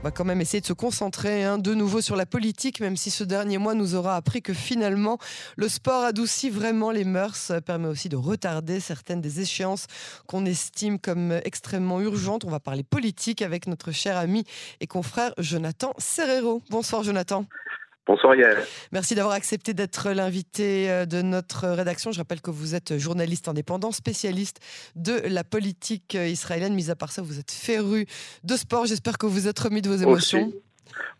On va quand même essayer de se concentrer hein, de nouveau sur la politique, même si ce dernier mois nous aura appris que finalement le sport adoucit vraiment les mœurs, permet aussi de retarder certaines des échéances qu'on estime comme extrêmement urgentes. On va parler politique avec notre cher ami et confrère Jonathan Serrero. Bonsoir Jonathan. Bonsoir Yael. Merci d'avoir accepté d'être l'invité euh, de notre rédaction. Je rappelle que vous êtes journaliste indépendant, spécialiste de la politique euh, israélienne. Mis à part ça, vous êtes féru de sport. J'espère que vous êtes remis de vos émotions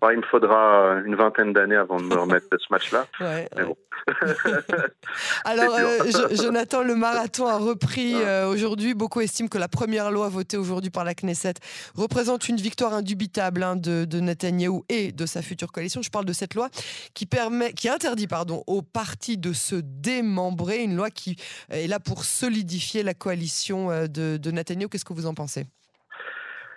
il me faudra une vingtaine d'années avant de me remettre de ce match-là. Alors, euh, Jonathan, le marathon a repris euh, aujourd'hui. Beaucoup estiment que la première loi votée aujourd'hui par la Knesset représente une victoire indubitable hein, de, de Netanyahou et de sa future coalition. Je parle de cette loi qui, permet, qui interdit pardon, aux partis de se démembrer, une loi qui est là pour solidifier la coalition euh, de, de Netanyahou. Qu'est-ce que vous en pensez?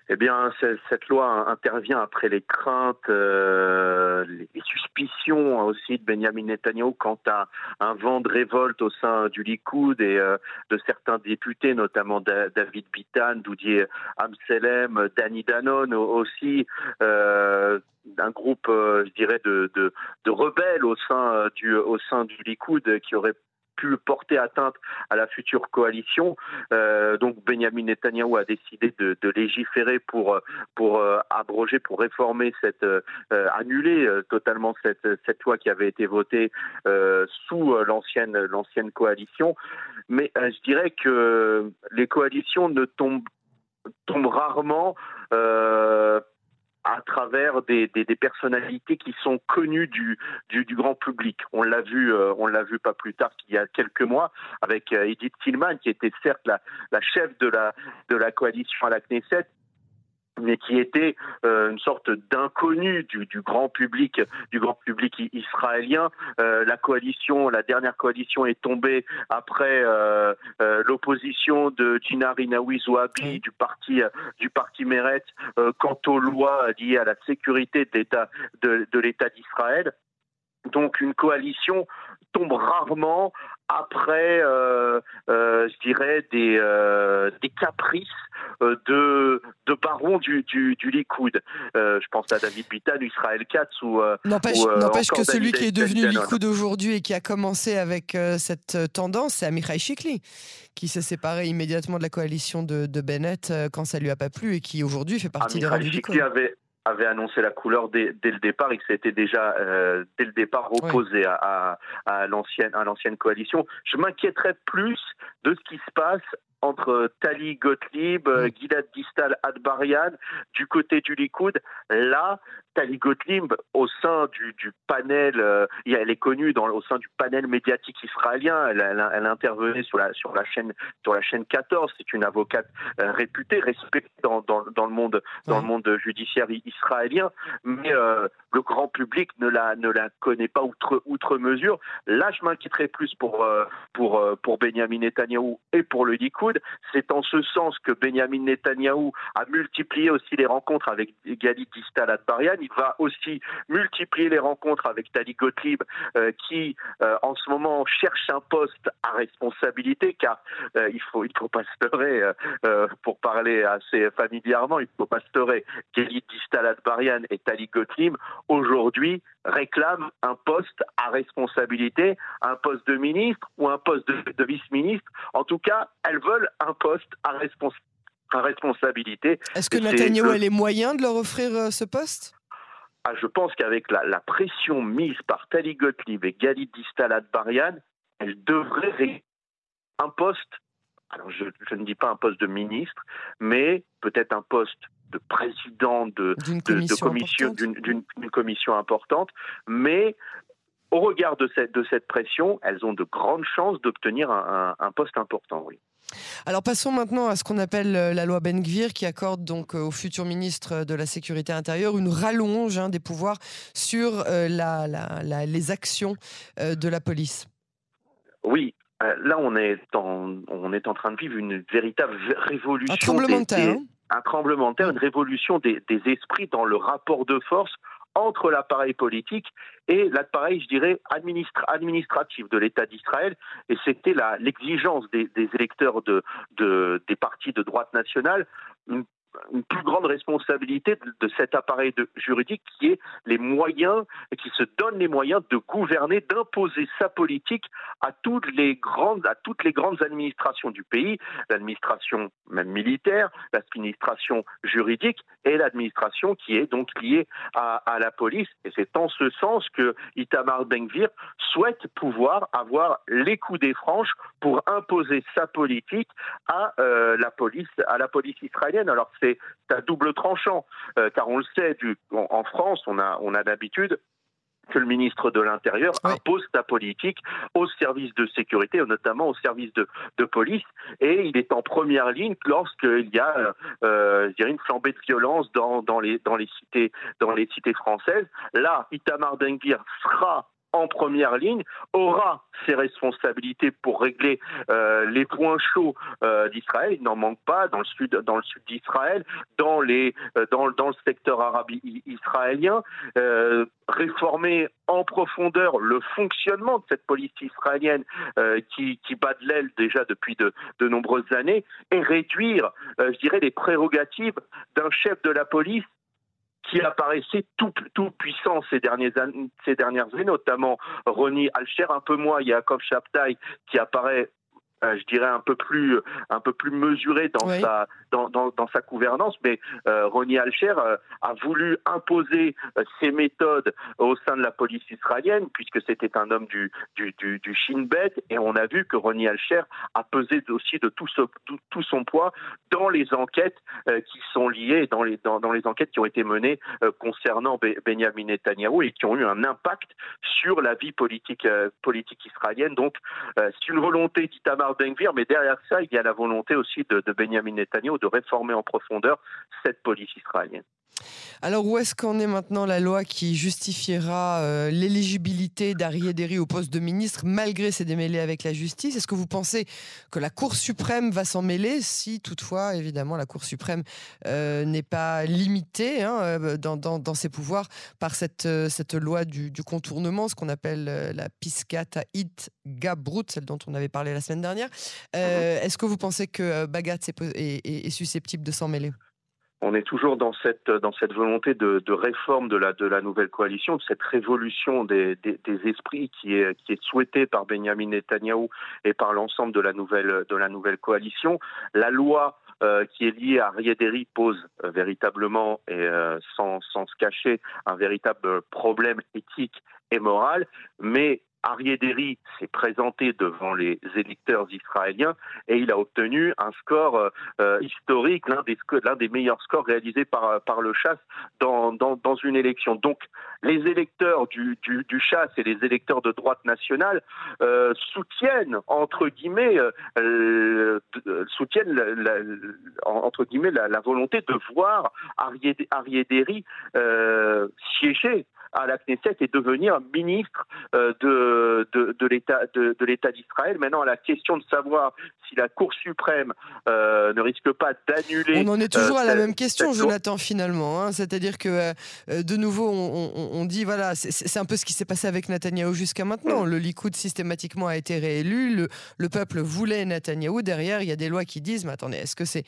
Eh bien, cette loi intervient après les craintes, euh, les suspicions aussi de Benjamin Netanyahu quant à un vent de révolte au sein du Likoud et euh, de certains députés, notamment David Bitan, Doudier Amselem, Danny Danon aussi. Euh, un groupe, je dirais, de, de, de, rebelles au sein du au sein du Likoud qui aurait pu porter atteinte à la future coalition. Euh, donc Benjamin Netanyahu a décidé de, légiférer pour pour euh, abroger, pour réformer cette euh, annuler totalement cette cette loi qui avait été votée sous l'ancienne l'ancienne coalition. Mais je dirais que les coalitions ne tombent tombent rarement à travers des, personnalités qui sont connues du, grand public. On l'a vu, euh, on l'a vu pas plus tard qu'il y a quelques mois avec euh, Edith Tillman, qui était certes la, chef de la, de la coalition à la Knesset, mais qui était euh, une sorte d'inconnu du, du, grand public, du grand public israélien. Euh, la coalition, la dernière coalition est tombée après euh, euh l'opposition de Gina Rinawi Zouabi du parti du parti Meret quant aux lois liées à la sécurité de l'État de, de l'État d'Israël. Donc une coalition tombe rarement après, euh, euh, je dirais, des, euh, des caprices de, de barons du, du, du Likoud. je pense à David Bitan, Israël Katz ou. N'empêche que celui qui est devenu Likoud aujourd'hui et qui a commencé avec cette tendance, c'est Amichai Shikli, qui s'est séparé immédiatement de la coalition de, de Bennett quand ça lui a pas plu et qui aujourd'hui fait partie des rangs du Likoud. Avait avait annoncé la couleur dès, dès le départ et que c'était déjà euh, dès le départ opposé à, à, à l'ancienne à l'ancienne coalition. Je m'inquiéterais plus de ce qui se passe entre Tali Gottlieb, mm. Gilad Distal Adbarian, du côté du Likoud. Là, Tali Gottlieb, au sein du, du panel, euh, elle est connue dans, au sein du panel médiatique israélien. Elle, elle, elle intervenait sur la, sur la chaîne, sur la chaîne 14. C'est une avocate euh, réputée, respectée dans, dans, dans, le monde, dans le monde judiciaire israélien. Mais euh, le grand public ne la, ne la connaît pas outre, outre mesure. Là, je m'inquiéterais plus pour, euh, pour, euh, pour Benjamin Netanyahou et pour le Likoud. C'est en ce sens que Benjamin Netanyahou a multiplié aussi les rencontres avec Galit Distal Atbarian. Il va aussi multiplier les rencontres avec Tali Gottlieb, euh, qui en ce moment cherche un poste à responsabilité, car il faut il faut pas se leurrer, pour parler assez familièrement, il faut pas se leurrer. Galit Distal Atbarian et Tali Gottlieb aujourd'hui réclament un poste à responsabilité, un poste de ministre ou un poste de, vice-ministre. En tout cas, elles veulent un poste à, responsabilité. Est-ce que Netanyahu a les moyens de leur offrir euh, ce poste? Ah, je pense qu'avec la, pression mise par Tali Gottlieb et Galit Distal Barian, elle devrait un poste, alors je, je, ne dis pas un poste de ministre, mais peut-être un poste de président de, commission, d'une commission importante, mais au regard de cette, de cette pression, elles ont de grandes chances d'obtenir un, poste important, oui. Alors passons maintenant à ce qu'on appelle euh, la loi Ben Gvir qui accorde donc euh, au futur ministre de la Sécurité intérieure une rallonge hein, des pouvoirs sur euh, la, les actions de la police. Oui, là on est, en, on est en train de vivre une véritable révolution. Un tremblement de terre. Hein un tremblement de terre, une révolution des, esprits dans le rapport de force entre l'appareil politique et l'appareil, je dirais, administratif de l'État d'Israël. Et c'était l'exigence des, électeurs de, des partis de droite nationale, une plus grande responsabilité de, cet appareil juridique qui est les moyens, qui se donne les moyens de gouverner, d'imposer sa politique à toutes les grandes, à toutes les grandes administrations du pays, l'administration même militaire, l'administration juridique et l'administration qui est donc liée à, la police. Et c'est en ce sens que Itamar Ben-Gvir souhaite pouvoir avoir les coups des franches pour imposer sa politique à euh, la police, à la police israélienne. Alors c'est à double tranchant, euh, car on le sait, en, France, on a, on a d'habitude que le ministre de l'Intérieur impose sa politique aux services de sécurité, notamment aux services de, police, et il est en première ligne lorsqu'il y a euh, une flambée de violence dans, dans, les, dans, les cités, dans les cités françaises. Là, Itamar Dengir sera en première ligne, aura ses responsabilités pour régler euh, les points chauds euh, d'Israël. Il n'en manque pas dans le sud, d'Israël, euh, dans, le secteur arabe israélien, réformer en profondeur le fonctionnement de cette police israélienne qui, bat de l'aile déjà depuis de, de, nombreuses années et réduire, je dirais, les prérogatives d'un chef de la police qui apparaissait tout, tout puissant ces, dernières années, ces dernières années, notamment Ronnie Alcher, un peu moins Yaakov Shabtai, qui apparaît je dirais un peu plus un peu plus mesuré dans sa dans, dans, dans, sa gouvernance mais euh, Ronnie Alcher euh, a voulu imposer ses méthodes au sein de la police israélienne puisque c'était un homme du du, du, du Shin Bet et on a vu que Ronnie Alcher a pesé aussi de tout, tout, son poids dans les enquêtes qui sont liées dans les dans, dans, les enquêtes qui ont été menées concernant Benjamin Netanyahu et qui ont eu un impact sur la vie politique politique israélienne. Donc c'est une volonté d'Itamar mais derrière ça, il y a la volonté aussi de, de Benjamin Netanyahu de réformer en profondeur cette police israélienne. Alors où est-ce qu'en est maintenant la loi qui justifiera euh, l'éligibilité d'Arié Derry au poste de ministre malgré ses démêlés avec la justice? Est-ce que vous pensez que la Cour suprême va s'en mêler si toutefois, évidemment, la Cour suprême euh, n'est pas limitée hein, euh, dans, ses pouvoirs par cette, cette loi du, contournement, ce qu'on appelle la Piscata It Gabrut, celle dont on avait parlé la semaine dernière? Mhm. Est-ce que vous pensez que Bagat est susceptible de s'en mêler? On est toujours dans cette dans cette volonté de, réforme de la de la nouvelle coalition, de cette révolution des, des, esprits qui est qui est souhaitée par Benjamin Netanyahu et par l'ensemble de la nouvelle de la nouvelle coalition. La loi euh, qui est liée à Riederi pose euh, véritablement et euh, sans, sans se cacher un véritable problème éthique et moral, mais Ariéderi s'est présenté devant les électeurs israéliens et il a obtenu un score euh, historique, l'un des, meilleurs scores réalisés par, le chasse dans, une élection. Donc les électeurs du, du, chasse et les électeurs de droite nationale euh, soutiennent entre guillemets euh, soutiennent la, entre guillemets la, volonté de voir Ariéderi euh, siéger à la Knesset et devenir ministre euh, de, de, de l'État de, de d'Israël. Maintenant, la question de savoir si la Cour suprême euh, ne risque pas d'annuler. On en est toujours à la euh, même question, Jonathan, finalement. Hein. C'est-à-dire que, de nouveau, on, on, dit, voilà, c'est un peu ce qui s'est passé avec Netanyahou jusqu'à maintenant. Mm. Le Likoud systématiquement a été réélu, le, le, peuple voulait Netanyahou. Derrière, il y a des lois qui disent, mais attendez, est-ce que c'est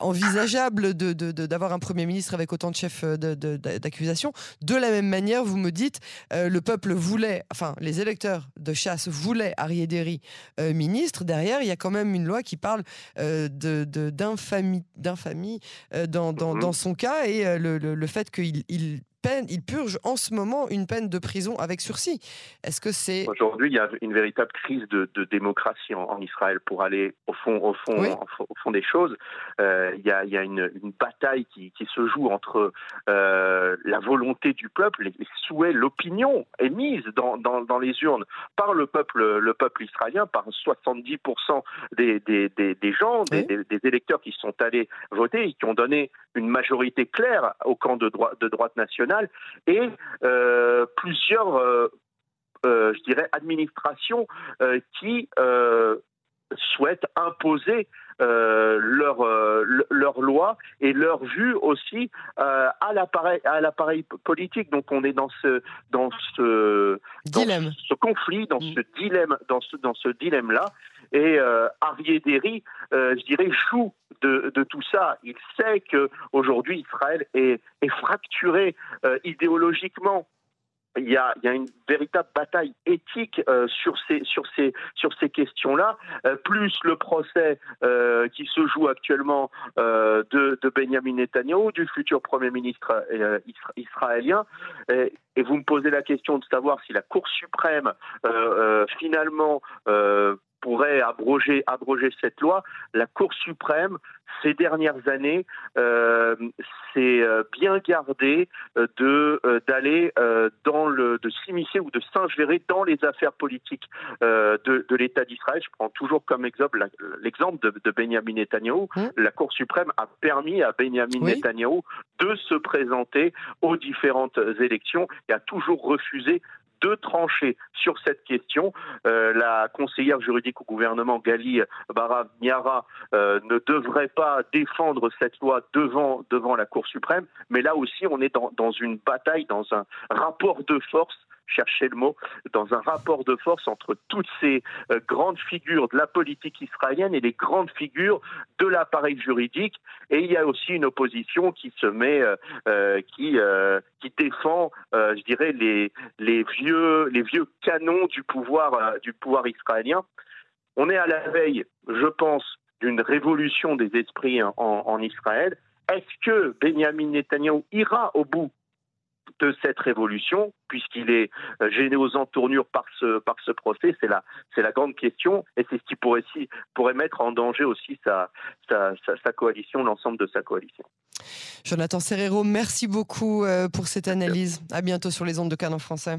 envisageable d'avoir de, un Premier ministre avec autant de chefs d'accusation? De la même manière, vous me dites, euh, le peuple voulait, enfin, les électeurs de chasse voulaient Ariéderi euh, ministre. Derrière, il y a quand même une loi qui parle euh, d'infamie, d'infamie dans, dans, mhm. dans, son cas et le, le, fait qu'il il peine, il purge en ce moment une peine de prison avec sursis. Est-ce que c'est aujourd'hui il y a une véritable crise de, démocratie en, Israël pour aller au fond, au fond, au fond des choses. Euh, il, y a, il y a une, bataille qui, se joue entre euh, la volonté du peuple, les souhaits, l'opinion émise dans, dans, les urnes par le peuple, le peuple israélien, par 70% des, des, des, gens, des, des, électeurs qui sont allés voter et qui ont donné une majorité claire au camp de, droite de droite nationale et euh, plusieurs, euh, euh, je dirais, administrations qui souhaitent imposer leur leur loi et leur vue aussi à l'appareil à l'appareil politique. Donc on est dans ce dans ce dilemme, ce conflit, dans mm. ce dilemme, dans ce dans ce dilemme là. Et euh, Arié Derry, je dirais, joue de, tout ça. Il sait qu'aujourd'hui, Israël est, est fracturé idéologiquement il y, a, une véritable bataille éthique euh, sur ces, sur ces, sur ces questions-là, euh, plus le procès euh, qui se joue actuellement de, de Benjamin Netanyahu, du futur Premier ministre israélien. Et, et, vous me posez la question de savoir si la Cour suprême finalement pourrait abroger, abroger cette loi. La Cour suprême, ces dernières années, euh, s'est euh, bien gardée euh, de d'aller dans le de s'immiscer ou de s'ingérer dans les affaires politiques de, de l'État d'Israël. Je prends toujours comme exemple l'exemple de, de, Benjamin Netanyahu. Mmh. La Cour suprême a permis à Benjamin Netanyahu de se présenter aux différentes élections et a toujours refusé de trancher sur cette question. Euh, la conseillère juridique au gouvernement, Gali Bara euh, ne devrait pas défendre cette loi devant, devant la Cour suprême, mais là aussi, on est dans, dans une bataille, dans un rapport de force chercher le mot, dans un rapport de force entre toutes ces euh, grandes figures de la politique israélienne et les grandes figures de l'appareil juridique. Et il y a aussi une opposition qui se met, euh, euh, qui, qui défend, je dirais, les, les, vieux, les vieux canons du pouvoir, du pouvoir israélien. On est à la veille, je pense, d'une révolution des esprits en, en Israël. Est-ce que Benjamin Netanyahu ira au bout de cette révolution, puisqu'il est euh, gêné aux entournures par ce, par ce procès C'est la, c'est la grande question, et c'est ce qui pourrait, si, pourrait mettre en danger aussi sa, sa, sa, coalition, l'ensemble de sa coalition. Jonathan Serrero, merci beaucoup euh, pour cette analyse. À bientôt sur les ondes de Canon français.